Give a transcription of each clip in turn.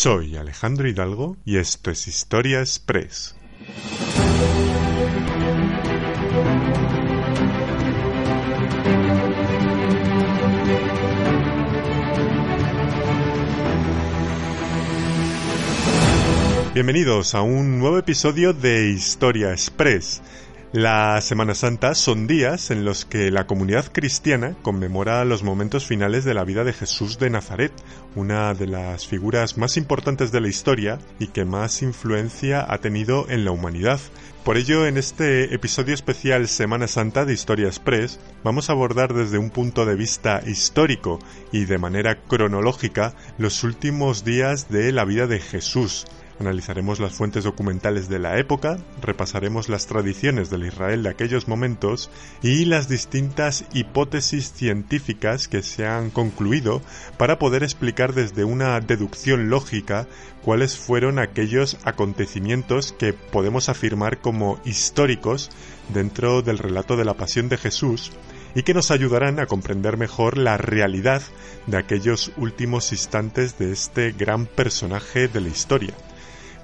Soy Alejandro Hidalgo y esto es Historia Express. Bienvenidos a un nuevo episodio de Historia Express. La Semana Santa son días en los que la comunidad cristiana conmemora los momentos finales de la vida de Jesús de Nazaret, una de las figuras más importantes de la historia y que más influencia ha tenido en la humanidad. Por ello, en este episodio especial Semana Santa de Historia Express, vamos a abordar desde un punto de vista histórico y de manera cronológica los últimos días de la vida de Jesús, Analizaremos las fuentes documentales de la época, repasaremos las tradiciones del Israel de aquellos momentos y las distintas hipótesis científicas que se han concluido para poder explicar desde una deducción lógica cuáles fueron aquellos acontecimientos que podemos afirmar como históricos dentro del relato de la pasión de Jesús y que nos ayudarán a comprender mejor la realidad de aquellos últimos instantes de este gran personaje de la historia.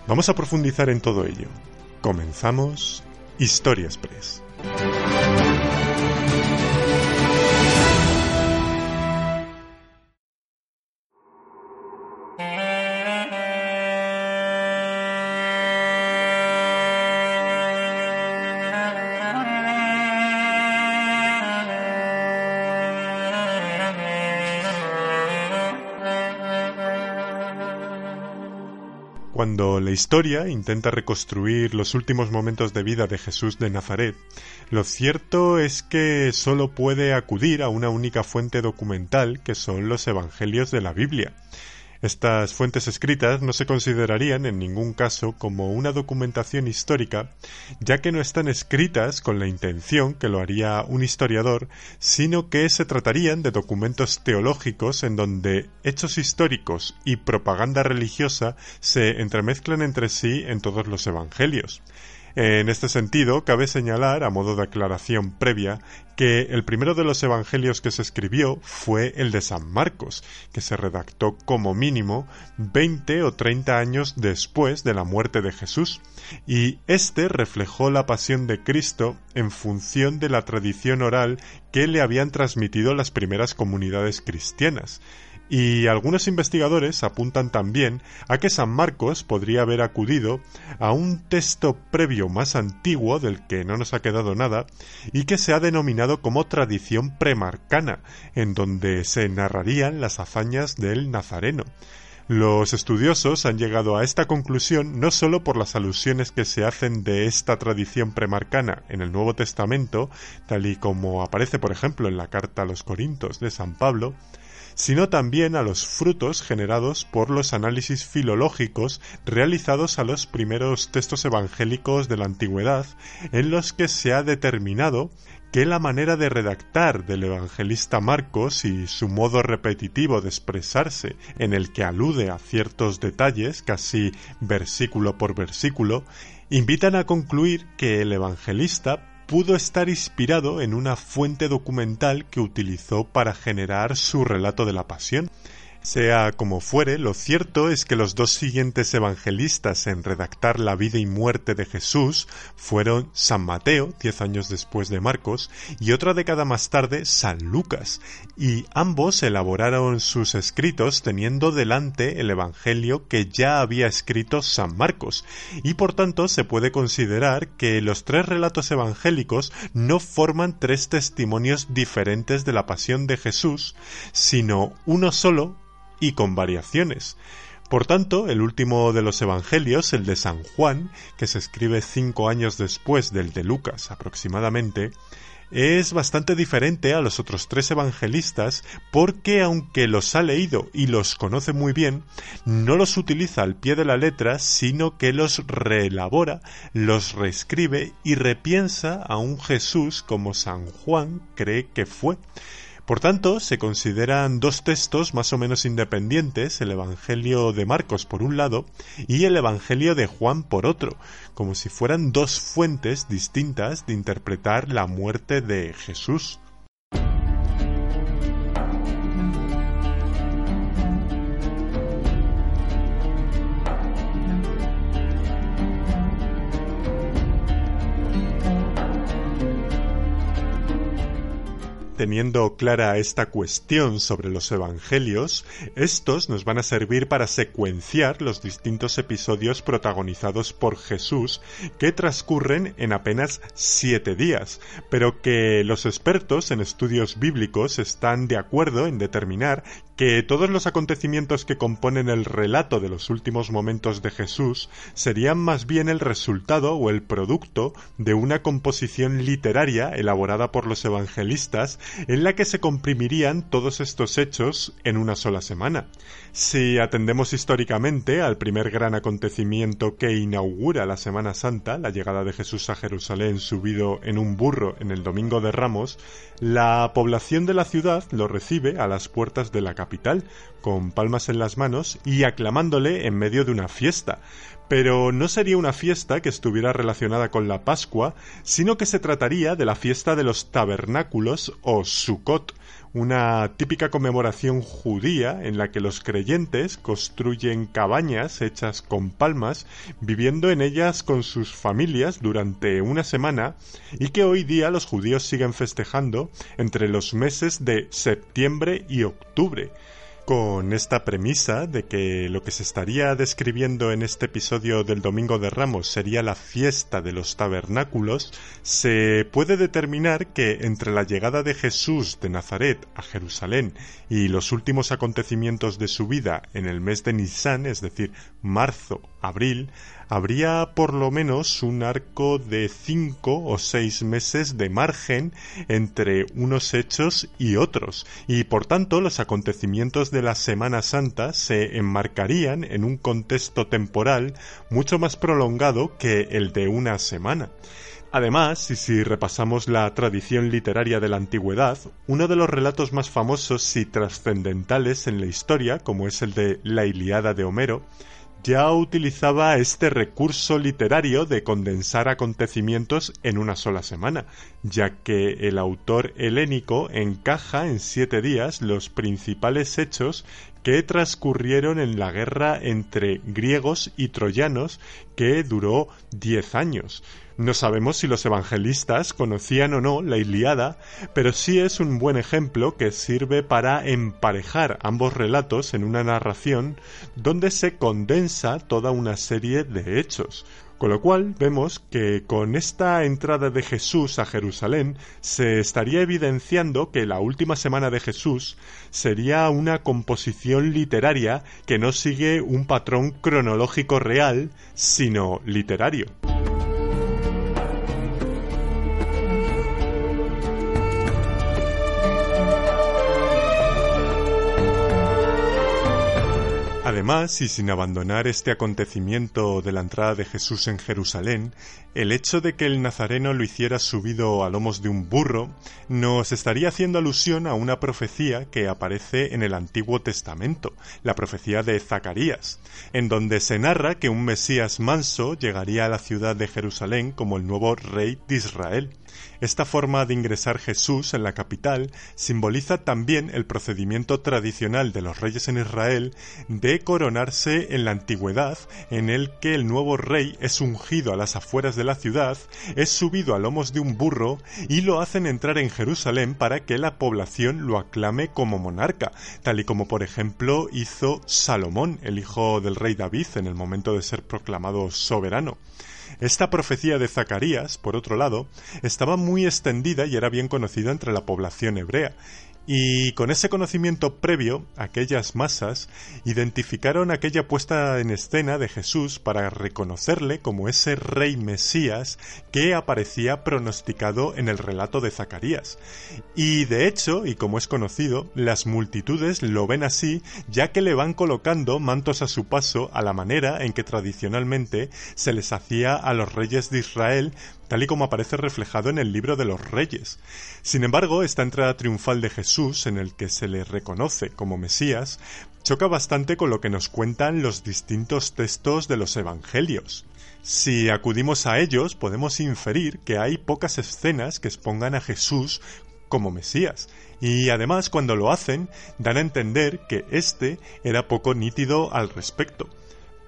Vamos a profundizar en todo ello. Comenzamos Historia Express. Cuando la historia intenta reconstruir los últimos momentos de vida de Jesús de Nazaret, lo cierto es que solo puede acudir a una única fuente documental que son los Evangelios de la Biblia. Estas fuentes escritas no se considerarían en ningún caso como una documentación histórica, ya que no están escritas con la intención que lo haría un historiador, sino que se tratarían de documentos teológicos en donde hechos históricos y propaganda religiosa se entremezclan entre sí en todos los evangelios. En este sentido, cabe señalar, a modo de aclaración previa, que el primero de los evangelios que se escribió fue el de San Marcos, que se redactó como mínimo 20 o 30 años después de la muerte de Jesús, y este reflejó la pasión de Cristo en función de la tradición oral que le habían transmitido las primeras comunidades cristianas. Y algunos investigadores apuntan también a que San Marcos podría haber acudido a un texto previo más antiguo del que no nos ha quedado nada y que se ha denominado como tradición premarcana, en donde se narrarían las hazañas del Nazareno. Los estudiosos han llegado a esta conclusión no sólo por las alusiones que se hacen de esta tradición premarcana en el Nuevo Testamento, tal y como aparece por ejemplo en la carta a los Corintos de San Pablo, sino también a los frutos generados por los análisis filológicos realizados a los primeros textos evangélicos de la antigüedad, en los que se ha determinado que la manera de redactar del evangelista Marcos y su modo repetitivo de expresarse, en el que alude a ciertos detalles, casi versículo por versículo, invitan a concluir que el evangelista pudo estar inspirado en una fuente documental que utilizó para generar su relato de la pasión. Sea como fuere, lo cierto es que los dos siguientes evangelistas en redactar la vida y muerte de Jesús fueron San Mateo, diez años después de Marcos, y otra década más tarde San Lucas, y ambos elaboraron sus escritos teniendo delante el Evangelio que ya había escrito San Marcos, y por tanto se puede considerar que los tres relatos evangélicos no forman tres testimonios diferentes de la pasión de Jesús, sino uno solo y con variaciones. Por tanto, el último de los Evangelios, el de San Juan, que se escribe cinco años después del de Lucas aproximadamente, es bastante diferente a los otros tres evangelistas porque aunque los ha leído y los conoce muy bien, no los utiliza al pie de la letra, sino que los reelabora, los reescribe y repiensa a un Jesús como San Juan cree que fue. Por tanto, se consideran dos textos más o menos independientes, el Evangelio de Marcos por un lado y el Evangelio de Juan por otro, como si fueran dos fuentes distintas de interpretar la muerte de Jesús. Teniendo clara esta cuestión sobre los evangelios, estos nos van a servir para secuenciar los distintos episodios protagonizados por Jesús que transcurren en apenas siete días, pero que los expertos en estudios bíblicos están de acuerdo en determinar que todos los acontecimientos que componen el relato de los últimos momentos de Jesús serían más bien el resultado o el producto de una composición literaria elaborada por los evangelistas en la que se comprimirían todos estos hechos en una sola semana. Si atendemos históricamente al primer gran acontecimiento que inaugura la Semana Santa, la llegada de Jesús a Jerusalén subido en un burro en el Domingo de Ramos, la población de la ciudad lo recibe a las puertas de la capital, con palmas en las manos y aclamándole en medio de una fiesta. Pero no sería una fiesta que estuviera relacionada con la Pascua, sino que se trataría de la fiesta de los tabernáculos o Sukkot, una típica conmemoración judía en la que los creyentes construyen cabañas hechas con palmas, viviendo en ellas con sus familias durante una semana y que hoy día los judíos siguen festejando entre los meses de septiembre y octubre con esta premisa de que lo que se estaría describiendo en este episodio del Domingo de Ramos sería la fiesta de los tabernáculos, se puede determinar que entre la llegada de Jesús de Nazaret a Jerusalén y los últimos acontecimientos de su vida en el mes de Nisan, es decir, marzo, abril, habría por lo menos un arco de cinco o seis meses de margen entre unos hechos y otros, y por tanto los acontecimientos de la Semana Santa se enmarcarían en un contexto temporal mucho más prolongado que el de una semana. Además, y si repasamos la tradición literaria de la antigüedad, uno de los relatos más famosos y trascendentales en la historia, como es el de la Iliada de Homero, ya utilizaba este recurso literario de condensar acontecimientos en una sola semana, ya que el autor helénico encaja en siete días los principales hechos que transcurrieron en la guerra entre griegos y troyanos que duró diez años. No sabemos si los evangelistas conocían o no la Iliada, pero sí es un buen ejemplo que sirve para emparejar ambos relatos en una narración donde se condensa toda una serie de hechos. Con lo cual vemos que con esta entrada de Jesús a Jerusalén se estaría evidenciando que la última semana de Jesús sería una composición literaria que no sigue un patrón cronológico real, sino literario. Además, y sin abandonar este acontecimiento de la entrada de Jesús en Jerusalén, el hecho de que el nazareno lo hiciera subido a lomos de un burro nos estaría haciendo alusión a una profecía que aparece en el Antiguo Testamento, la profecía de Zacarías, en donde se narra que un Mesías manso llegaría a la ciudad de Jerusalén como el nuevo rey de Israel. Esta forma de ingresar Jesús en la capital simboliza también el procedimiento tradicional de los reyes en Israel de coronarse en la antigüedad, en el que el nuevo rey es ungido a las afueras de la ciudad, es subido a lomos de un burro y lo hacen entrar en Jerusalén para que la población lo aclame como monarca, tal y como por ejemplo hizo Salomón, el hijo del rey David, en el momento de ser proclamado soberano. Esta profecía de Zacarías, por otro lado, estaba muy extendida y era bien conocida entre la población hebrea, y con ese conocimiento previo, aquellas masas identificaron aquella puesta en escena de Jesús para reconocerle como ese rey Mesías que aparecía pronosticado en el relato de Zacarías. Y de hecho, y como es conocido, las multitudes lo ven así, ya que le van colocando mantos a su paso a la manera en que tradicionalmente se les hacía a los reyes de Israel tal y como aparece reflejado en el libro de los reyes. Sin embargo, esta entrada triunfal de Jesús, en el que se le reconoce como Mesías, choca bastante con lo que nos cuentan los distintos textos de los Evangelios. Si acudimos a ellos, podemos inferir que hay pocas escenas que expongan a Jesús como Mesías, y además cuando lo hacen dan a entender que éste era poco nítido al respecto.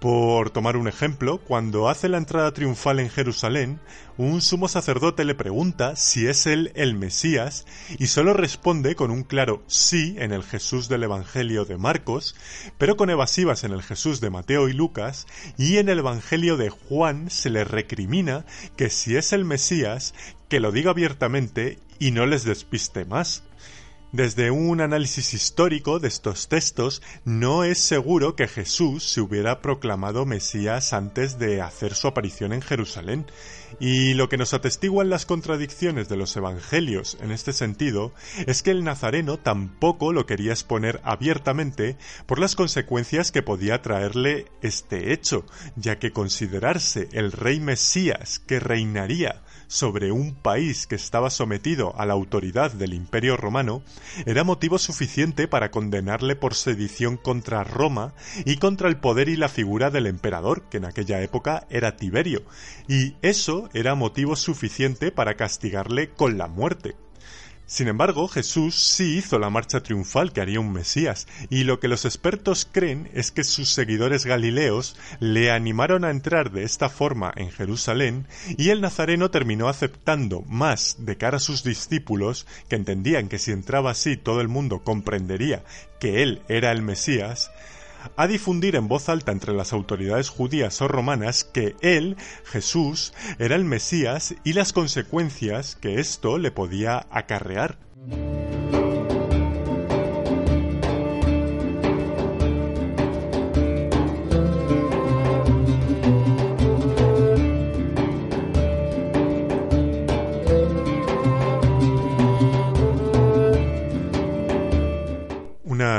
Por tomar un ejemplo, cuando hace la entrada triunfal en Jerusalén, un sumo sacerdote le pregunta si es él el Mesías y solo responde con un claro sí en el Jesús del Evangelio de Marcos, pero con evasivas en el Jesús de Mateo y Lucas, y en el Evangelio de Juan se le recrimina que si es el Mesías, que lo diga abiertamente y no les despiste más. Desde un análisis histórico de estos textos, no es seguro que Jesús se hubiera proclamado Mesías antes de hacer su aparición en Jerusalén, y lo que nos atestiguan las contradicciones de los evangelios en este sentido es que el nazareno tampoco lo quería exponer abiertamente por las consecuencias que podía traerle este hecho, ya que considerarse el rey Mesías que reinaría sobre un país que estaba sometido a la autoridad del Imperio romano era motivo suficiente para condenarle por sedición contra Roma y contra el poder y la figura del emperador, que en aquella época era Tiberio, y eso era motivo suficiente para castigarle con la muerte. Sin embargo, Jesús sí hizo la marcha triunfal que haría un Mesías, y lo que los expertos creen es que sus seguidores galileos le animaron a entrar de esta forma en Jerusalén, y el Nazareno terminó aceptando más de cara a sus discípulos, que entendían que si entraba así todo el mundo comprendería que él era el Mesías, a difundir en voz alta entre las autoridades judías o romanas que él, Jesús, era el Mesías y las consecuencias que esto le podía acarrear.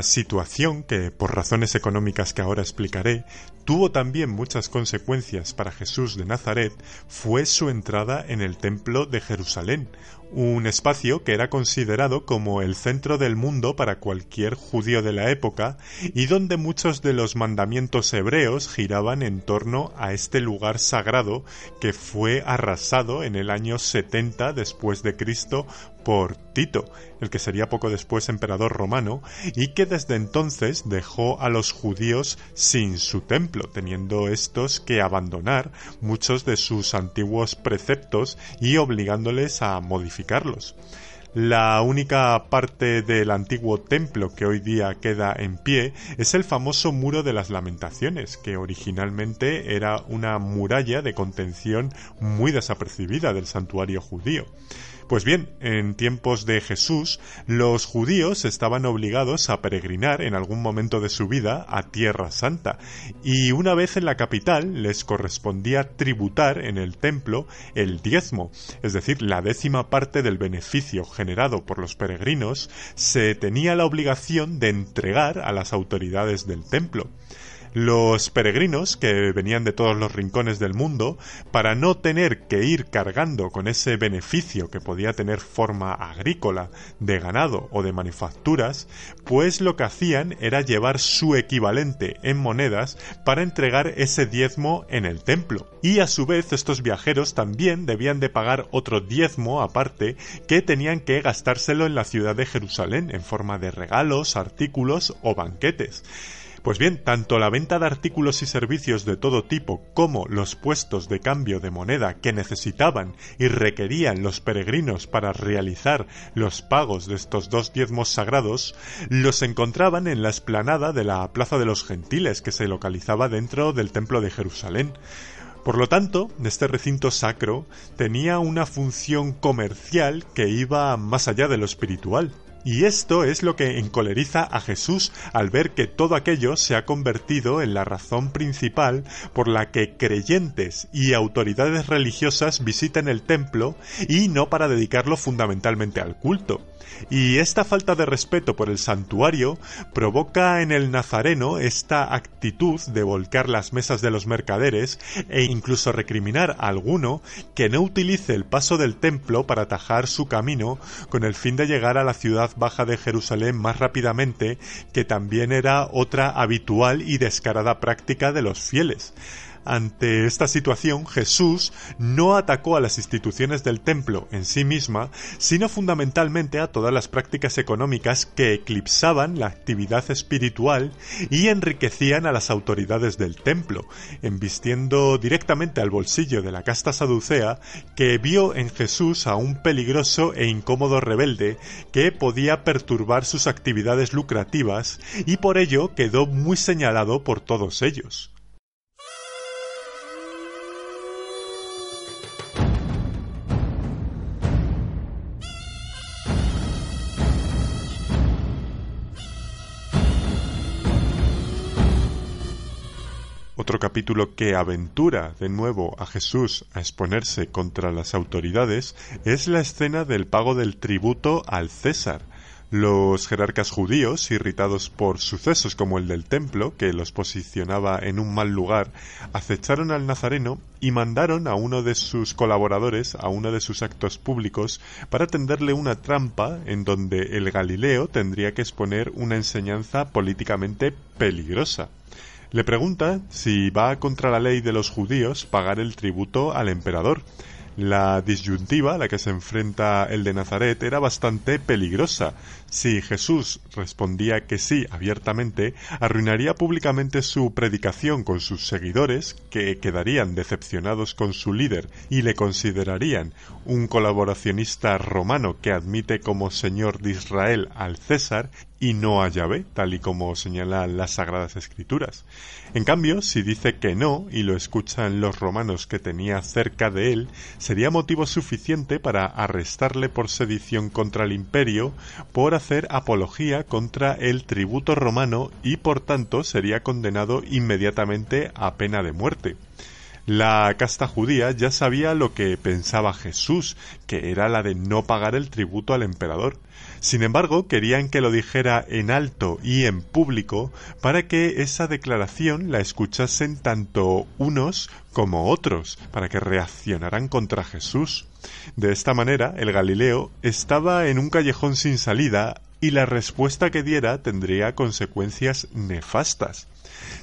Situación que, por razones económicas que ahora explicaré, tuvo también muchas consecuencias para Jesús de Nazaret fue su entrada en el Templo de Jerusalén, un espacio que era considerado como el centro del mundo para cualquier judío de la época y donde muchos de los mandamientos hebreos giraban en torno a este lugar sagrado que fue arrasado en el año 70 después de Cristo por Tito, el que sería poco después emperador romano, y que desde entonces dejó a los judíos sin su templo, teniendo estos que abandonar muchos de sus antiguos preceptos y obligándoles a modificarlos. La única parte del antiguo templo que hoy día queda en pie es el famoso Muro de las Lamentaciones, que originalmente era una muralla de contención muy desapercibida del santuario judío. Pues bien, en tiempos de Jesús, los judíos estaban obligados a peregrinar en algún momento de su vida a Tierra Santa, y una vez en la capital les correspondía tributar en el templo el diezmo, es decir, la décima parte del beneficio generado por los peregrinos, se tenía la obligación de entregar a las autoridades del templo. Los peregrinos, que venían de todos los rincones del mundo, para no tener que ir cargando con ese beneficio que podía tener forma agrícola, de ganado o de manufacturas, pues lo que hacían era llevar su equivalente en monedas para entregar ese diezmo en el templo. Y a su vez estos viajeros también debían de pagar otro diezmo aparte que tenían que gastárselo en la ciudad de Jerusalén en forma de regalos, artículos o banquetes. Pues bien, tanto la venta de artículos y servicios de todo tipo como los puestos de cambio de moneda que necesitaban y requerían los peregrinos para realizar los pagos de estos dos diezmos sagrados, los encontraban en la esplanada de la Plaza de los Gentiles que se localizaba dentro del Templo de Jerusalén. Por lo tanto, este recinto sacro tenía una función comercial que iba más allá de lo espiritual. Y esto es lo que encoleriza a Jesús al ver que todo aquello se ha convertido en la razón principal por la que creyentes y autoridades religiosas visitan el templo y no para dedicarlo fundamentalmente al culto. Y esta falta de respeto por el santuario provoca en el nazareno esta actitud de volcar las mesas de los mercaderes e incluso recriminar a alguno que no utilice el paso del templo para atajar su camino con el fin de llegar a la ciudad baja de Jerusalén más rápidamente, que también era otra habitual y descarada práctica de los fieles. Ante esta situación, Jesús no atacó a las instituciones del templo en sí misma, sino fundamentalmente a todas las prácticas económicas que eclipsaban la actividad espiritual y enriquecían a las autoridades del templo, embistiendo directamente al bolsillo de la casta saducea que vio en Jesús a un peligroso e incómodo rebelde que podía perturbar sus actividades lucrativas y por ello quedó muy señalado por todos ellos. Otro capítulo que aventura de nuevo a Jesús a exponerse contra las autoridades es la escena del pago del tributo al César, los jerarcas judíos, irritados por sucesos como el del templo, que los posicionaba en un mal lugar, acecharon al Nazareno y mandaron a uno de sus colaboradores a uno de sus actos públicos para tenderle una trampa en donde el Galileo tendría que exponer una enseñanza políticamente peligrosa. Le pregunta si va contra la ley de los judíos pagar el tributo al emperador, la disyuntiva a la que se enfrenta el de Nazaret era bastante peligrosa. Si Jesús respondía que sí abiertamente, arruinaría públicamente su predicación con sus seguidores, que quedarían decepcionados con su líder y le considerarían un colaboracionista romano que admite como señor de Israel al César y no a Yahvé, tal y como señalan las Sagradas Escrituras. En cambio, si dice que no y lo escuchan los romanos que tenía cerca de él, sería motivo suficiente para arrestarle por sedición contra el imperio, por hacer apología contra el tributo romano y por tanto sería condenado inmediatamente a pena de muerte. La casta judía ya sabía lo que pensaba Jesús, que era la de no pagar el tributo al emperador. Sin embargo, querían que lo dijera en alto y en público para que esa declaración la escuchasen tanto unos como otros, para que reaccionaran contra Jesús. De esta manera, el Galileo estaba en un callejón sin salida y la respuesta que diera tendría consecuencias nefastas.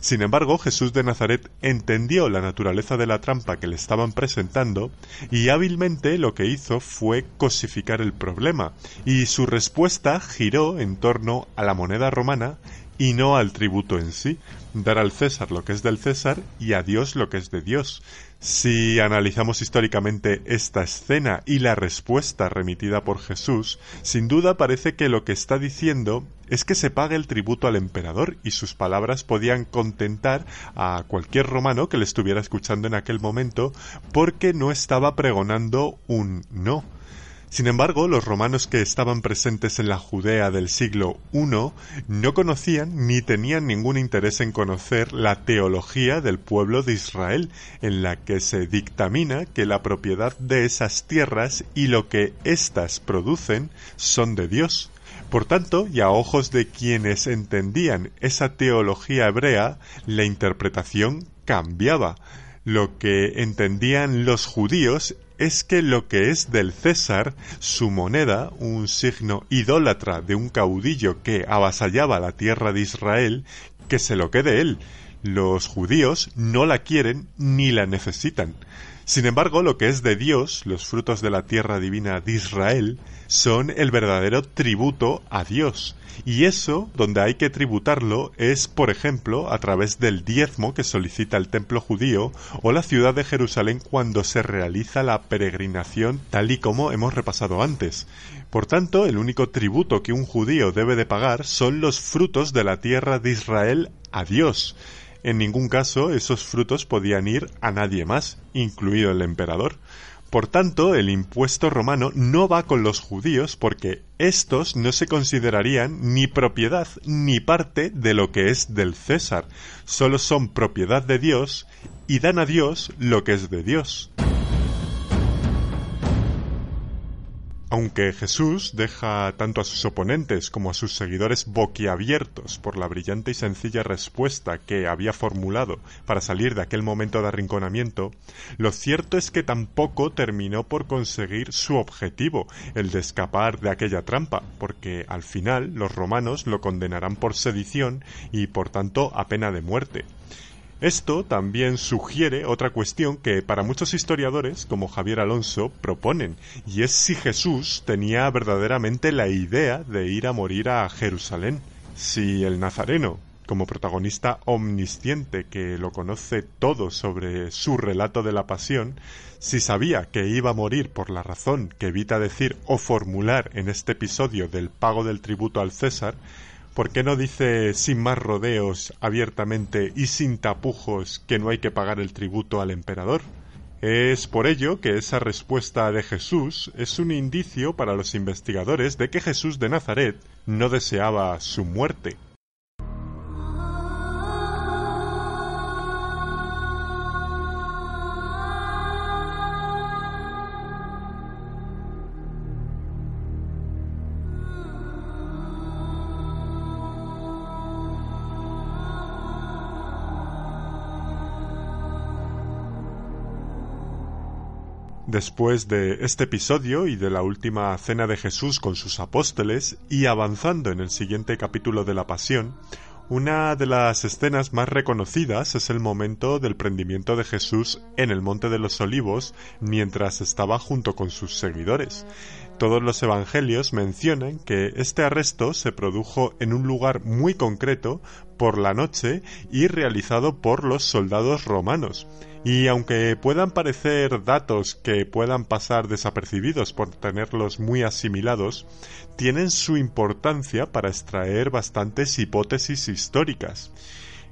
Sin embargo, Jesús de Nazaret entendió la naturaleza de la trampa que le estaban presentando y hábilmente lo que hizo fue cosificar el problema, y su respuesta giró en torno a la moneda romana y no al tributo en sí, dar al César lo que es del César y a Dios lo que es de Dios. Si analizamos históricamente esta escena y la respuesta remitida por Jesús, sin duda parece que lo que está diciendo es que se pague el tributo al emperador y sus palabras podían contentar a cualquier romano que le estuviera escuchando en aquel momento porque no estaba pregonando un no, sin embargo, los romanos que estaban presentes en la Judea del siglo I no conocían ni tenían ningún interés en conocer la teología del pueblo de Israel, en la que se dictamina que la propiedad de esas tierras y lo que éstas producen son de Dios. Por tanto, y a ojos de quienes entendían esa teología hebrea, la interpretación cambiaba. Lo que entendían los judíos es que lo que es del César, su moneda, un signo idólatra de un caudillo que avasallaba la tierra de Israel, que se lo quede él. Los judíos no la quieren ni la necesitan. Sin embargo, lo que es de Dios, los frutos de la tierra divina de Israel, son el verdadero tributo a Dios. Y eso, donde hay que tributarlo, es, por ejemplo, a través del diezmo que solicita el templo judío o la ciudad de Jerusalén cuando se realiza la peregrinación tal y como hemos repasado antes. Por tanto, el único tributo que un judío debe de pagar son los frutos de la tierra de Israel a Dios. En ningún caso esos frutos podían ir a nadie más, incluido el emperador. Por tanto, el impuesto romano no va con los judíos porque estos no se considerarían ni propiedad ni parte de lo que es del César, solo son propiedad de Dios y dan a Dios lo que es de Dios. Aunque Jesús deja tanto a sus oponentes como a sus seguidores boquiabiertos por la brillante y sencilla respuesta que había formulado para salir de aquel momento de arrinconamiento, lo cierto es que tampoco terminó por conseguir su objetivo, el de escapar de aquella trampa, porque al final los romanos lo condenarán por sedición y por tanto a pena de muerte. Esto también sugiere otra cuestión que para muchos historiadores, como Javier Alonso, proponen, y es si Jesús tenía verdaderamente la idea de ir a morir a Jerusalén. Si el Nazareno, como protagonista omnisciente que lo conoce todo sobre su relato de la pasión, si sabía que iba a morir por la razón que evita decir o formular en este episodio del pago del tributo al César, ¿Por qué no dice sin más rodeos, abiertamente y sin tapujos que no hay que pagar el tributo al emperador? Es por ello que esa respuesta de Jesús es un indicio para los investigadores de que Jesús de Nazaret no deseaba su muerte, Después de este episodio y de la última cena de Jesús con sus apóstoles, y avanzando en el siguiente capítulo de la Pasión, una de las escenas más reconocidas es el momento del prendimiento de Jesús en el Monte de los Olivos mientras estaba junto con sus seguidores. Todos los evangelios mencionan que este arresto se produjo en un lugar muy concreto por la noche y realizado por los soldados romanos. Y aunque puedan parecer datos que puedan pasar desapercibidos por tenerlos muy asimilados, tienen su importancia para extraer bastantes hipótesis históricas.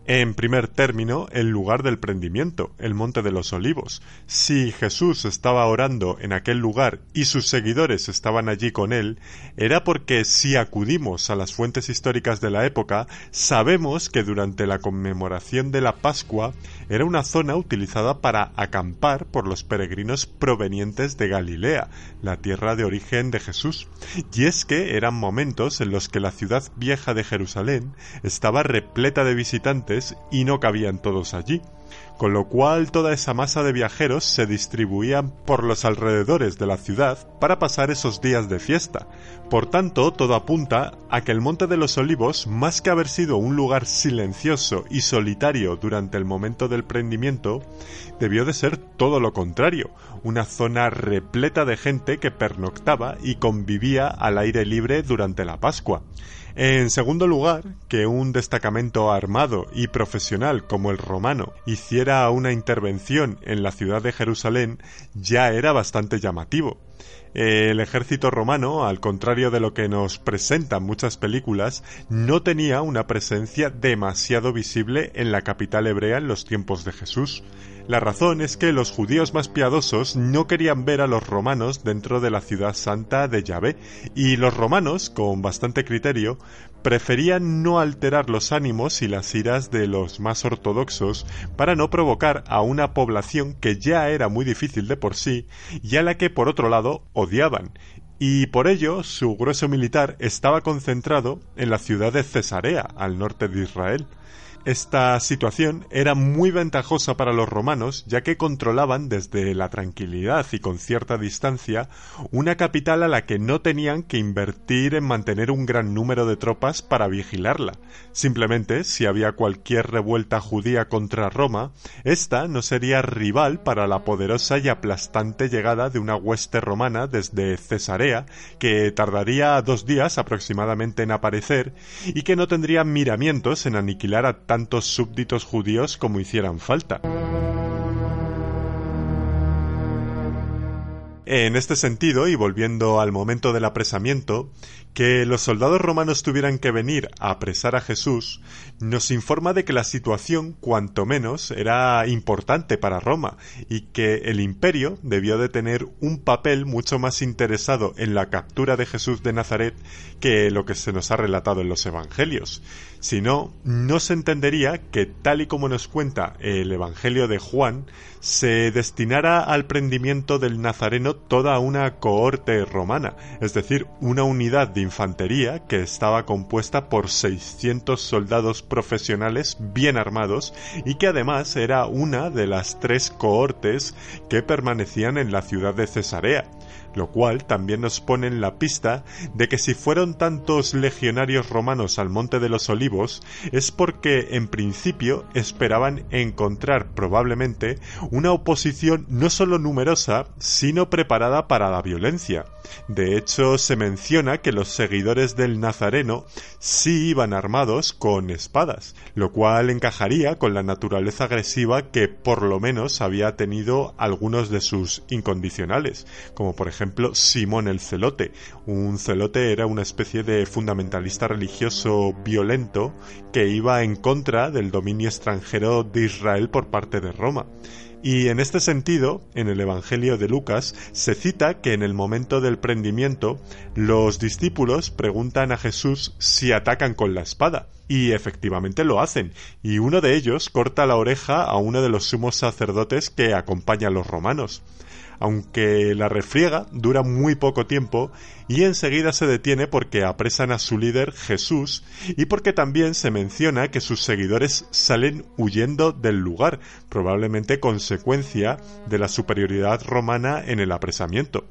En primer término, el lugar del prendimiento, el Monte de los Olivos. Si Jesús estaba orando en aquel lugar y sus seguidores estaban allí con él, era porque si acudimos a las fuentes históricas de la época, sabemos que durante la conmemoración de la Pascua era una zona utilizada para acampar por los peregrinos provenientes de Galilea, la tierra de origen de Jesús. Y es que eran momentos en los que la ciudad vieja de Jerusalén estaba repleta de visitantes y no cabían todos allí con lo cual toda esa masa de viajeros se distribuían por los alrededores de la ciudad para pasar esos días de fiesta. Por tanto, todo apunta a que el Monte de los Olivos, más que haber sido un lugar silencioso y solitario durante el momento del prendimiento, debió de ser todo lo contrario, una zona repleta de gente que pernoctaba y convivía al aire libre durante la Pascua. En segundo lugar, que un destacamento armado y profesional como el romano hiciera una intervención en la ciudad de Jerusalén ya era bastante llamativo. El ejército romano, al contrario de lo que nos presentan muchas películas, no tenía una presencia demasiado visible en la capital hebrea en los tiempos de Jesús. La razón es que los judíos más piadosos no querían ver a los romanos dentro de la ciudad santa de Yahvé, y los romanos, con bastante criterio, preferían no alterar los ánimos y las iras de los más ortodoxos para no provocar a una población que ya era muy difícil de por sí y a la que por otro lado odiaban, y por ello su grueso militar estaba concentrado en la ciudad de Cesarea, al norte de Israel. Esta situación era muy ventajosa para los romanos, ya que controlaban desde la tranquilidad y con cierta distancia una capital a la que no tenían que invertir en mantener un gran número de tropas para vigilarla. Simplemente, si había cualquier revuelta judía contra Roma, esta no sería rival para la poderosa y aplastante llegada de una hueste romana desde Cesarea, que tardaría dos días aproximadamente en aparecer y que no tendría miramientos en aniquilar a tantos súbditos judíos como hicieran falta. En este sentido, y volviendo al momento del apresamiento, que los soldados romanos tuvieran que venir a apresar a Jesús nos informa de que la situación, cuanto menos, era importante para Roma y que el imperio debió de tener un papel mucho más interesado en la captura de Jesús de Nazaret que lo que se nos ha relatado en los Evangelios. Si no, no se entendería que, tal y como nos cuenta el Evangelio de Juan, se destinara al prendimiento del Nazareno toda una cohorte romana, es decir, una unidad de infantería que estaba compuesta por 600 soldados profesionales bien armados y que además era una de las tres cohortes que permanecían en la ciudad de Cesarea. Lo cual también nos pone en la pista de que si fueron tantos legionarios romanos al Monte de los Olivos es porque en principio esperaban encontrar probablemente una oposición no solo numerosa, sino preparada para la violencia. De hecho, se menciona que los seguidores del Nazareno sí iban armados con espadas, lo cual encajaría con la naturaleza agresiva que por lo menos había tenido algunos de sus incondicionales, como por ejemplo Simón el Celote. Un celote era una especie de fundamentalista religioso violento que iba en contra del dominio extranjero de Israel por parte de Roma. Y en este sentido, en el Evangelio de Lucas, se cita que en el momento del prendimiento, los discípulos preguntan a Jesús si atacan con la espada. Y efectivamente lo hacen, y uno de ellos corta la oreja a uno de los sumos sacerdotes que acompaña a los romanos aunque la refriega dura muy poco tiempo y enseguida se detiene porque apresan a su líder Jesús y porque también se menciona que sus seguidores salen huyendo del lugar, probablemente consecuencia de la superioridad romana en el apresamiento.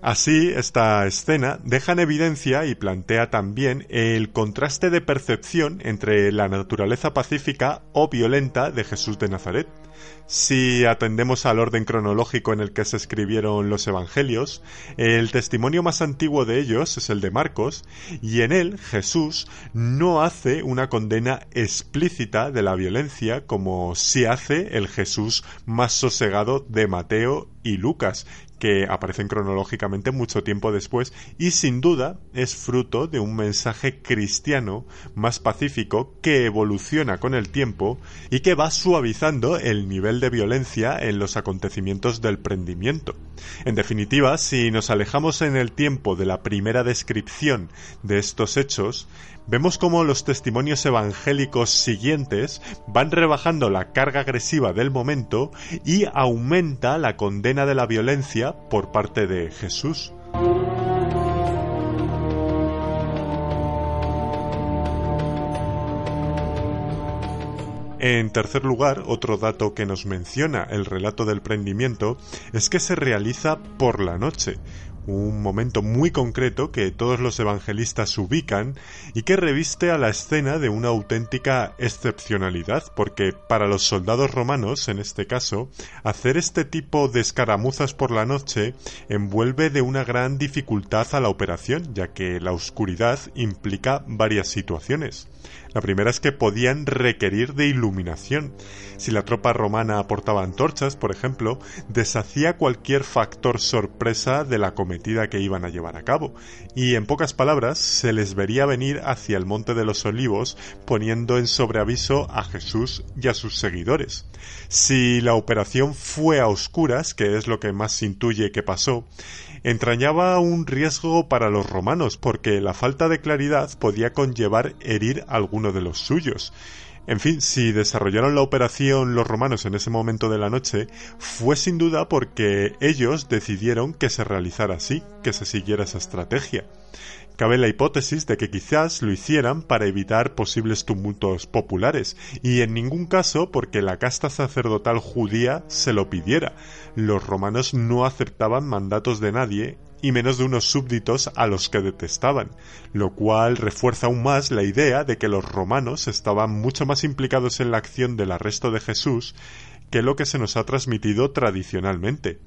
Así, esta escena deja en evidencia y plantea también el contraste de percepción entre la naturaleza pacífica o violenta de Jesús de Nazaret. Si atendemos al orden cronológico en el que se escribieron los Evangelios, el testimonio más antiguo de ellos es el de Marcos, y en él Jesús no hace una condena explícita de la violencia como si hace el Jesús más sosegado de Mateo y Lucas, que aparecen cronológicamente mucho tiempo después y sin duda es fruto de un mensaje cristiano más pacífico que evoluciona con el tiempo y que va suavizando el nivel de violencia en los acontecimientos del prendimiento. En definitiva, si nos alejamos en el tiempo de la primera descripción de estos hechos, vemos cómo los testimonios evangélicos siguientes van rebajando la carga agresiva del momento y aumenta la condena de la violencia por parte de Jesús. En tercer lugar, otro dato que nos menciona el relato del prendimiento es que se realiza por la noche, un momento muy concreto que todos los evangelistas ubican y que reviste a la escena de una auténtica excepcionalidad, porque para los soldados romanos, en este caso, hacer este tipo de escaramuzas por la noche envuelve de una gran dificultad a la operación, ya que la oscuridad implica varias situaciones. La primera es que podían requerir de iluminación. Si la tropa romana aportaba antorchas, por ejemplo, deshacía cualquier factor sorpresa de la cometida que iban a llevar a cabo, y en pocas palabras se les vería venir hacia el Monte de los Olivos poniendo en sobreaviso a Jesús y a sus seguidores. Si la operación fue a oscuras, que es lo que más se intuye que pasó, entrañaba un riesgo para los romanos, porque la falta de claridad podía conllevar herir a alguno de los suyos. En fin, si desarrollaron la operación los romanos en ese momento de la noche, fue sin duda porque ellos decidieron que se realizara así, que se siguiera esa estrategia. Cabe la hipótesis de que quizás lo hicieran para evitar posibles tumultos populares, y en ningún caso porque la casta sacerdotal judía se lo pidiera. Los romanos no aceptaban mandatos de nadie y menos de unos súbditos a los que detestaban, lo cual refuerza aún más la idea de que los romanos estaban mucho más implicados en la acción del arresto de Jesús que lo que se nos ha transmitido tradicionalmente.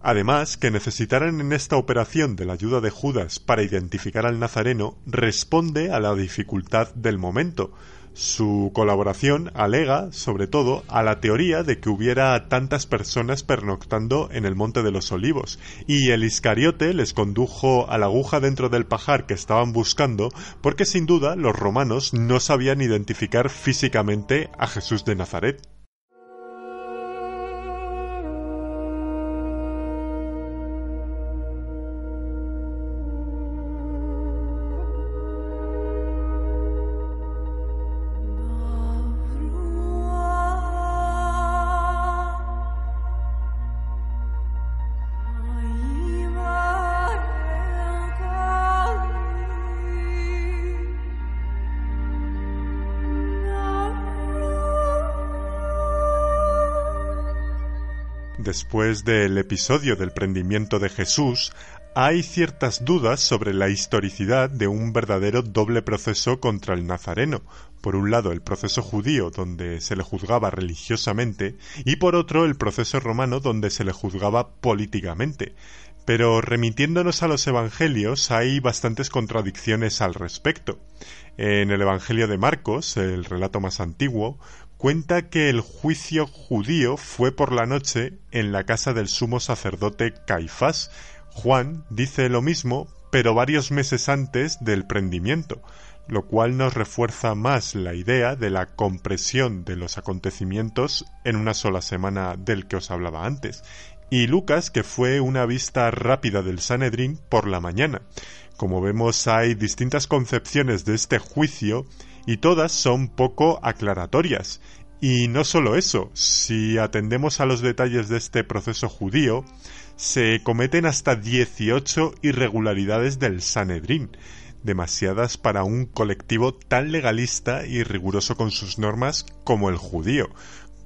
Además, que necesitaran en esta operación de la ayuda de Judas para identificar al Nazareno responde a la dificultad del momento. Su colaboración alega, sobre todo, a la teoría de que hubiera tantas personas pernoctando en el Monte de los Olivos, y el Iscariote les condujo a la aguja dentro del pajar que estaban buscando, porque sin duda los romanos no sabían identificar físicamente a Jesús de Nazaret. Después del episodio del prendimiento de Jesús, hay ciertas dudas sobre la historicidad de un verdadero doble proceso contra el nazareno. Por un lado, el proceso judío, donde se le juzgaba religiosamente, y por otro, el proceso romano, donde se le juzgaba políticamente. Pero remitiéndonos a los evangelios, hay bastantes contradicciones al respecto. En el Evangelio de Marcos, el relato más antiguo, cuenta que el juicio judío fue por la noche en la casa del sumo sacerdote Caifás, Juan dice lo mismo, pero varios meses antes del prendimiento, lo cual nos refuerza más la idea de la compresión de los acontecimientos en una sola semana del que os hablaba antes, y Lucas que fue una vista rápida del Sanedrín por la mañana. Como vemos hay distintas concepciones de este juicio y todas son poco aclaratorias. Y no solo eso, si atendemos a los detalles de este proceso judío, se cometen hasta 18 irregularidades del Sanedrín, demasiadas para un colectivo tan legalista y riguroso con sus normas como el judío.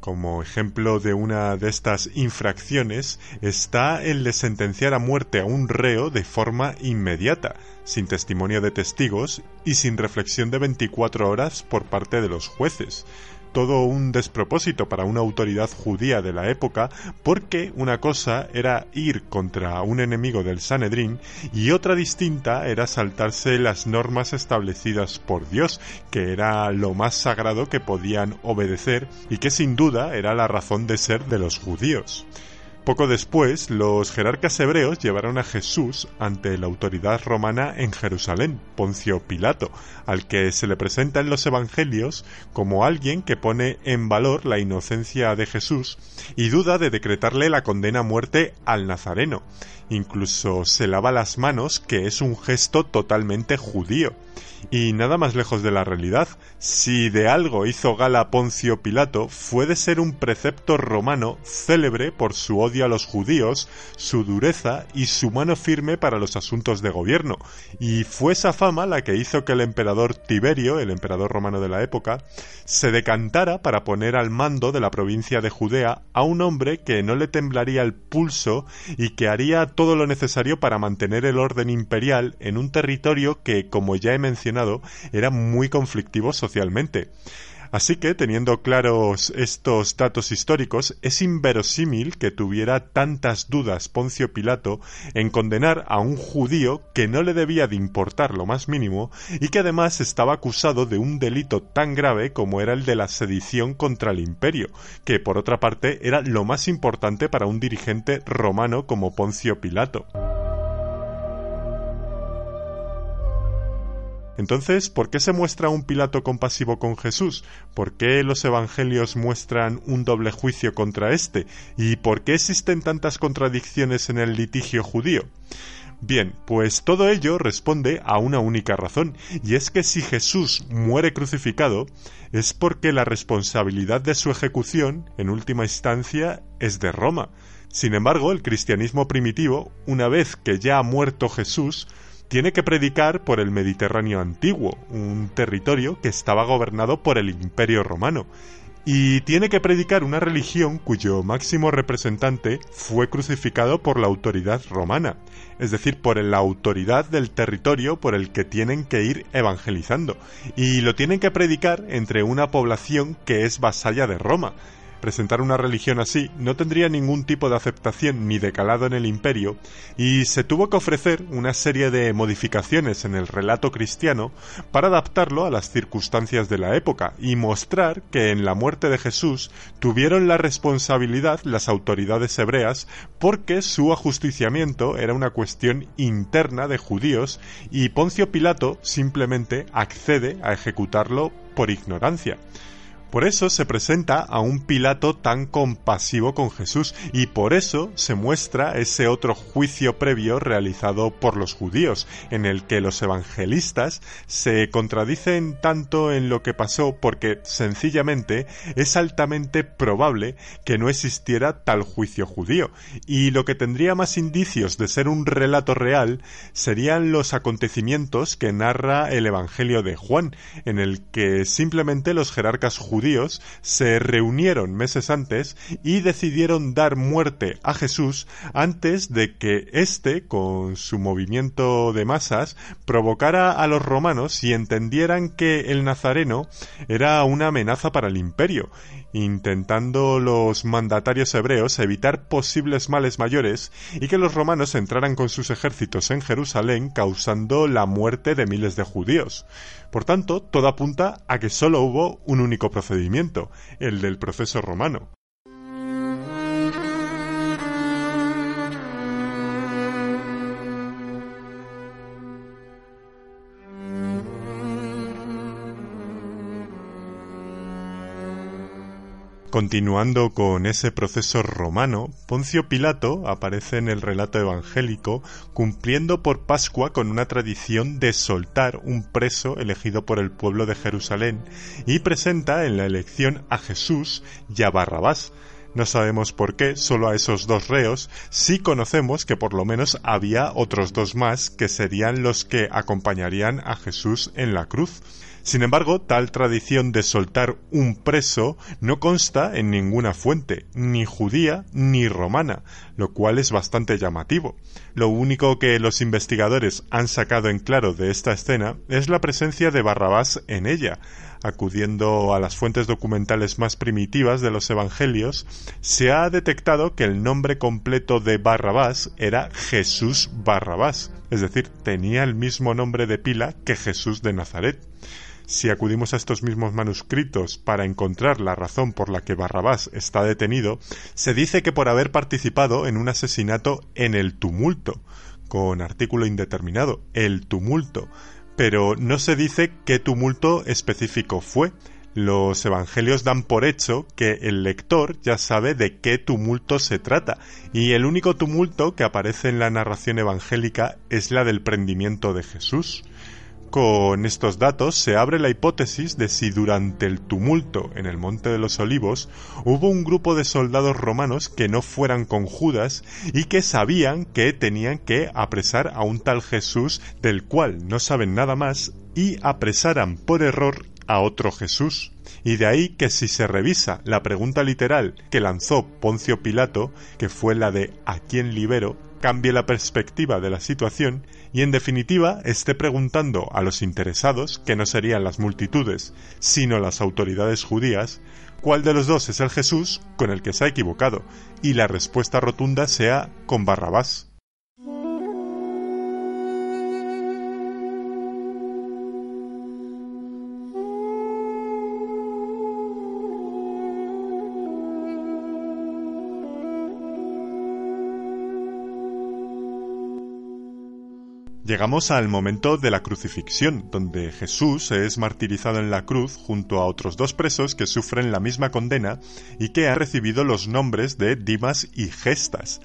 Como ejemplo de una de estas infracciones está el de sentenciar a muerte a un reo de forma inmediata, sin testimonio de testigos y sin reflexión de 24 horas por parte de los jueces todo un despropósito para una autoridad judía de la época, porque una cosa era ir contra un enemigo del Sanedrín y otra distinta era saltarse las normas establecidas por Dios, que era lo más sagrado que podían obedecer y que sin duda era la razón de ser de los judíos. Poco después, los jerarcas hebreos llevaron a Jesús ante la autoridad romana en Jerusalén, Poncio Pilato, al que se le presenta en los Evangelios como alguien que pone en valor la inocencia de Jesús y duda de decretarle la condena a muerte al Nazareno. Incluso se lava las manos, que es un gesto totalmente judío. Y nada más lejos de la realidad, si de algo hizo gala Poncio Pilato fue de ser un precepto romano célebre por su odio a los judíos, su dureza y su mano firme para los asuntos de gobierno, y fue esa fama la que hizo que el emperador Tiberio, el emperador romano de la época, se decantara para poner al mando de la provincia de Judea a un hombre que no le temblaría el pulso y que haría todo lo necesario para mantener el orden imperial en un territorio que, como ya he mencionado, era muy conflictivo socialmente. Así que, teniendo claros estos datos históricos, es inverosímil que tuviera tantas dudas Poncio Pilato en condenar a un judío que no le debía de importar lo más mínimo y que además estaba acusado de un delito tan grave como era el de la sedición contra el imperio, que por otra parte era lo más importante para un dirigente romano como Poncio Pilato. Entonces, ¿por qué se muestra un Pilato compasivo con Jesús? ¿Por qué los evangelios muestran un doble juicio contra éste? ¿Y por qué existen tantas contradicciones en el litigio judío? Bien, pues todo ello responde a una única razón, y es que si Jesús muere crucificado, es porque la responsabilidad de su ejecución, en última instancia, es de Roma. Sin embargo, el cristianismo primitivo, una vez que ya ha muerto Jesús, tiene que predicar por el Mediterráneo antiguo, un territorio que estaba gobernado por el Imperio romano, y tiene que predicar una religión cuyo máximo representante fue crucificado por la autoridad romana, es decir, por la autoridad del territorio por el que tienen que ir evangelizando, y lo tienen que predicar entre una población que es vasalla de Roma, Presentar una religión así no tendría ningún tipo de aceptación ni de calado en el imperio, y se tuvo que ofrecer una serie de modificaciones en el relato cristiano para adaptarlo a las circunstancias de la época y mostrar que en la muerte de Jesús tuvieron la responsabilidad las autoridades hebreas porque su ajusticiamiento era una cuestión interna de judíos y Poncio Pilato simplemente accede a ejecutarlo por ignorancia. Por eso se presenta a un Pilato tan compasivo con Jesús y por eso se muestra ese otro juicio previo realizado por los judíos, en el que los evangelistas se contradicen tanto en lo que pasó porque sencillamente es altamente probable que no existiera tal juicio judío, y lo que tendría más indicios de ser un relato real serían los acontecimientos que narra el Evangelio de Juan, en el que simplemente los jerarcas judíos se reunieron meses antes y decidieron dar muerte a Jesús antes de que éste, con su movimiento de masas, provocara a los romanos y entendieran que el nazareno era una amenaza para el imperio, intentando los mandatarios hebreos evitar posibles males mayores y que los romanos entraran con sus ejércitos en Jerusalén causando la muerte de miles de judíos. Por tanto, todo apunta a que solo hubo un único procedimiento, el del proceso romano. Continuando con ese proceso romano, Poncio Pilato aparece en el relato evangélico cumpliendo por Pascua con una tradición de soltar un preso elegido por el pueblo de Jerusalén y presenta en la elección a Jesús y a Barrabás. No sabemos por qué, solo a esos dos reos, sí conocemos que por lo menos había otros dos más que serían los que acompañarían a Jesús en la cruz. Sin embargo, tal tradición de soltar un preso no consta en ninguna fuente, ni judía ni romana, lo cual es bastante llamativo. Lo único que los investigadores han sacado en claro de esta escena es la presencia de Barrabás en ella. Acudiendo a las fuentes documentales más primitivas de los evangelios, se ha detectado que el nombre completo de Barrabás era Jesús Barrabás, es decir, tenía el mismo nombre de pila que Jesús de Nazaret. Si acudimos a estos mismos manuscritos para encontrar la razón por la que Barrabás está detenido, se dice que por haber participado en un asesinato en el tumulto, con artículo indeterminado, el tumulto, pero no se dice qué tumulto específico fue. Los evangelios dan por hecho que el lector ya sabe de qué tumulto se trata, y el único tumulto que aparece en la narración evangélica es la del prendimiento de Jesús. Con estos datos se abre la hipótesis de si durante el tumulto en el Monte de los Olivos hubo un grupo de soldados romanos que no fueran con Judas y que sabían que tenían que apresar a un tal Jesús del cual no saben nada más y apresaran por error a otro Jesús. Y de ahí que si se revisa la pregunta literal que lanzó Poncio Pilato, que fue la de ¿a quién libero?, cambie la perspectiva de la situación y en definitiva esté preguntando a los interesados, que no serían las multitudes, sino las autoridades judías, cuál de los dos es el Jesús con el que se ha equivocado, y la respuesta rotunda sea con Barrabás. Llegamos al momento de la crucifixión, donde Jesús es martirizado en la cruz junto a otros dos presos que sufren la misma condena y que han recibido los nombres de Dimas y Gestas.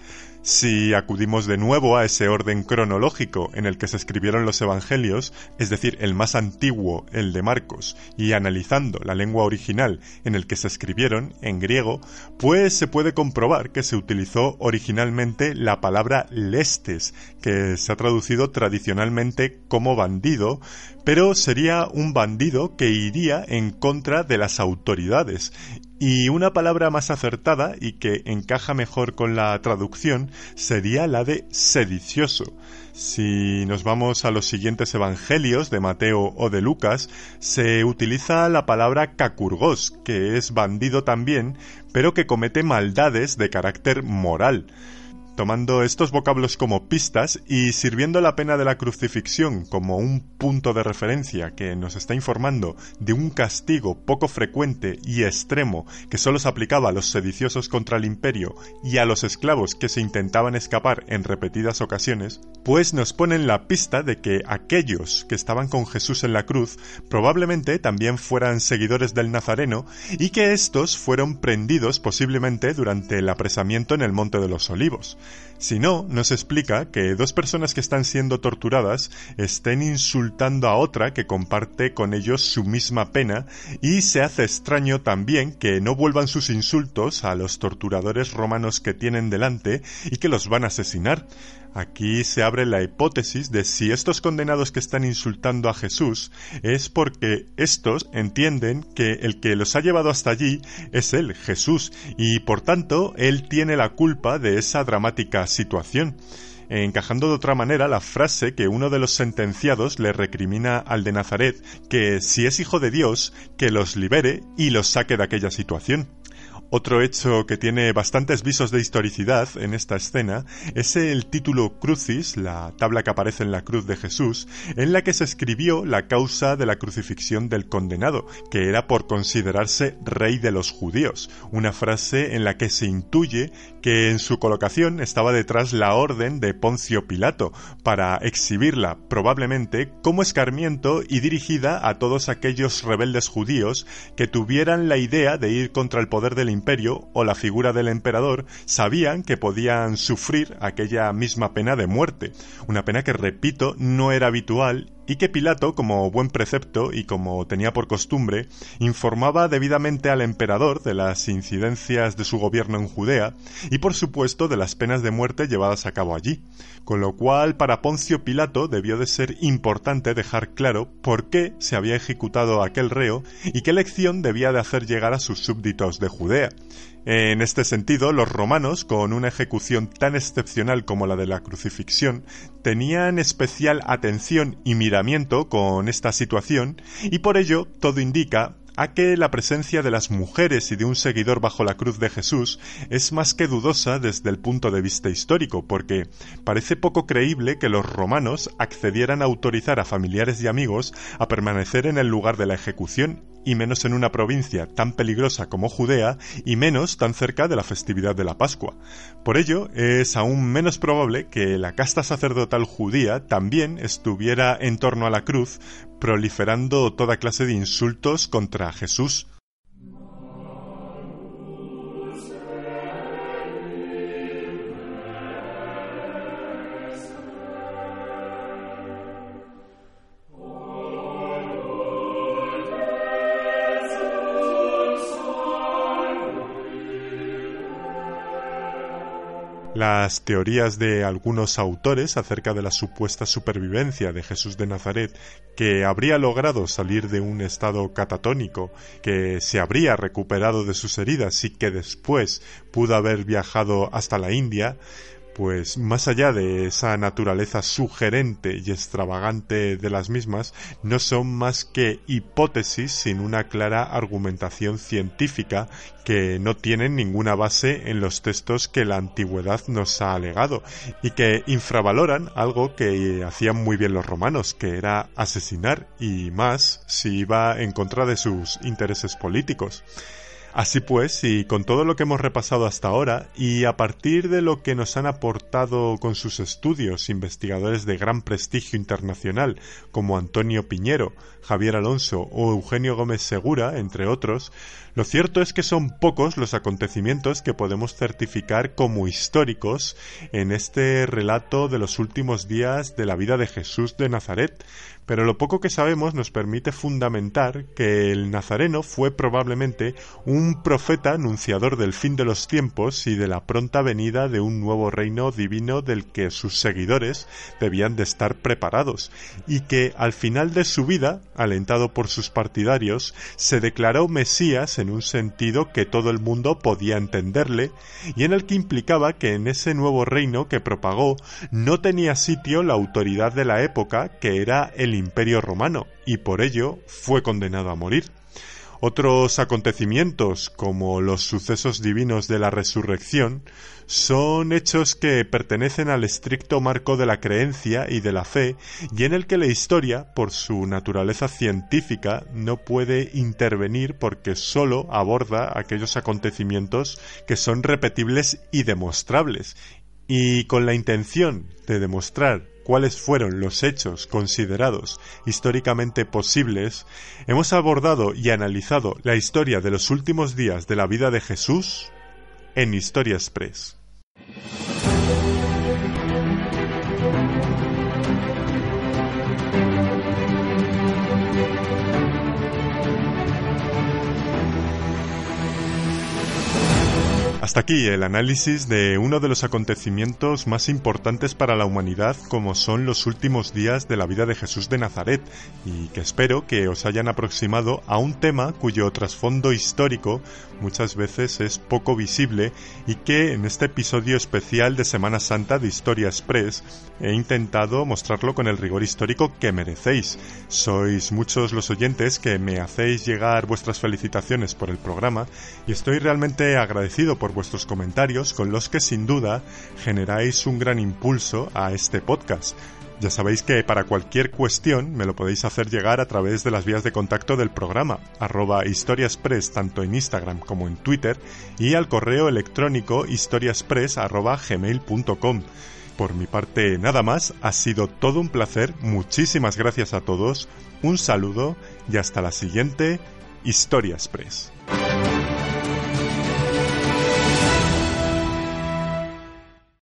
Si acudimos de nuevo a ese orden cronológico en el que se escribieron los Evangelios, es decir, el más antiguo, el de Marcos, y analizando la lengua original en el que se escribieron, en griego, pues se puede comprobar que se utilizó originalmente la palabra lestes, que se ha traducido tradicionalmente como bandido, pero sería un bandido que iría en contra de las autoridades y una palabra más acertada y que encaja mejor con la traducción sería la de sedicioso. Si nos vamos a los siguientes evangelios de Mateo o de Lucas, se utiliza la palabra cacurgos, que es bandido también, pero que comete maldades de carácter moral tomando estos vocablos como pistas y sirviendo la pena de la crucifixión como un punto de referencia que nos está informando de un castigo poco frecuente y extremo que solo se aplicaba a los sediciosos contra el imperio y a los esclavos que se intentaban escapar en repetidas ocasiones, pues nos ponen la pista de que aquellos que estaban con Jesús en la cruz probablemente también fueran seguidores del Nazareno y que estos fueron prendidos posiblemente durante el apresamiento en el Monte de los Olivos. Si no, nos explica que dos personas que están siendo torturadas estén insultando a otra que comparte con ellos su misma pena y se hace extraño también que no vuelvan sus insultos a los torturadores romanos que tienen delante y que los van a asesinar. Aquí se abre la hipótesis de si estos condenados que están insultando a Jesús es porque estos entienden que el que los ha llevado hasta allí es él, Jesús, y por tanto él tiene la culpa de esa dramática situación encajando de otra manera la frase que uno de los sentenciados le recrimina al de Nazaret, que si es hijo de Dios, que los libere y los saque de aquella situación. Otro hecho que tiene bastantes visos de historicidad en esta escena es el título Crucis, la tabla que aparece en la cruz de Jesús, en la que se escribió la causa de la crucifixión del condenado, que era por considerarse rey de los judíos, una frase en la que se intuye que en su colocación estaba detrás la orden de Poncio Pilato, para exhibirla probablemente como escarmiento y dirigida a todos aquellos rebeldes judíos que tuvieran la idea de ir contra el poder del imperio o la figura del emperador sabían que podían sufrir aquella misma pena de muerte, una pena que, repito, no era habitual y que Pilato, como buen precepto y como tenía por costumbre, informaba debidamente al emperador de las incidencias de su gobierno en Judea y por supuesto de las penas de muerte llevadas a cabo allí, con lo cual para Poncio Pilato debió de ser importante dejar claro por qué se había ejecutado aquel reo y qué lección debía de hacer llegar a sus súbditos de Judea. En este sentido, los romanos, con una ejecución tan excepcional como la de la crucifixión, tenían especial atención y miramiento con esta situación y por ello todo indica a que la presencia de las mujeres y de un seguidor bajo la cruz de Jesús es más que dudosa desde el punto de vista histórico, porque parece poco creíble que los romanos accedieran a autorizar a familiares y amigos a permanecer en el lugar de la ejecución, y menos en una provincia tan peligrosa como Judea, y menos tan cerca de la festividad de la Pascua. Por ello, es aún menos probable que la casta sacerdotal judía también estuviera en torno a la cruz, proliferando toda clase de insultos contra Jesús. Las teorías de algunos autores acerca de la supuesta supervivencia de Jesús de Nazaret, que habría logrado salir de un estado catatónico, que se habría recuperado de sus heridas y que después pudo haber viajado hasta la India, pues más allá de esa naturaleza sugerente y extravagante de las mismas, no son más que hipótesis sin una clara argumentación científica que no tienen ninguna base en los textos que la antigüedad nos ha alegado y que infravaloran algo que hacían muy bien los romanos, que era asesinar y más si iba en contra de sus intereses políticos. Así pues, y con todo lo que hemos repasado hasta ahora, y a partir de lo que nos han aportado con sus estudios investigadores de gran prestigio internacional como Antonio Piñero, Javier Alonso o Eugenio Gómez Segura, entre otros, lo cierto es que son pocos los acontecimientos que podemos certificar como históricos en este relato de los últimos días de la vida de Jesús de Nazaret, pero lo poco que sabemos nos permite fundamentar que el Nazareno fue probablemente un profeta anunciador del fin de los tiempos y de la pronta venida de un nuevo reino divino del que sus seguidores debían de estar preparados, y que al final de su vida, alentado por sus partidarios, se declaró Mesías en un sentido que todo el mundo podía entenderle, y en el que implicaba que en ese nuevo reino que propagó no tenía sitio la autoridad de la época que era el imperio romano y por ello fue condenado a morir. Otros acontecimientos, como los sucesos divinos de la resurrección, son hechos que pertenecen al estricto marco de la creencia y de la fe, y en el que la historia, por su naturaleza científica, no puede intervenir porque sólo aborda aquellos acontecimientos que son repetibles y demostrables, y con la intención de demostrar cuáles fueron los hechos considerados históricamente posibles, hemos abordado y analizado la historia de los últimos días de la vida de Jesús en Historia Express. Hasta aquí el análisis de uno de los acontecimientos más importantes para la humanidad como son los últimos días de la vida de Jesús de Nazaret y que espero que os hayan aproximado a un tema cuyo trasfondo histórico muchas veces es poco visible y que en este episodio especial de Semana Santa de Historia Express he intentado mostrarlo con el rigor histórico que merecéis. Sois muchos los oyentes que me hacéis llegar vuestras felicitaciones por el programa y estoy realmente agradecido por vuestros comentarios con los que sin duda generáis un gran impulso a este podcast. Ya sabéis que para cualquier cuestión me lo podéis hacer llegar a través de las vías de contacto del programa, arroba historiaspress tanto en Instagram como en Twitter y al correo electrónico historiaspress arroba gmail.com. Por mi parte nada más, ha sido todo un placer, muchísimas gracias a todos, un saludo y hasta la siguiente Historia Express.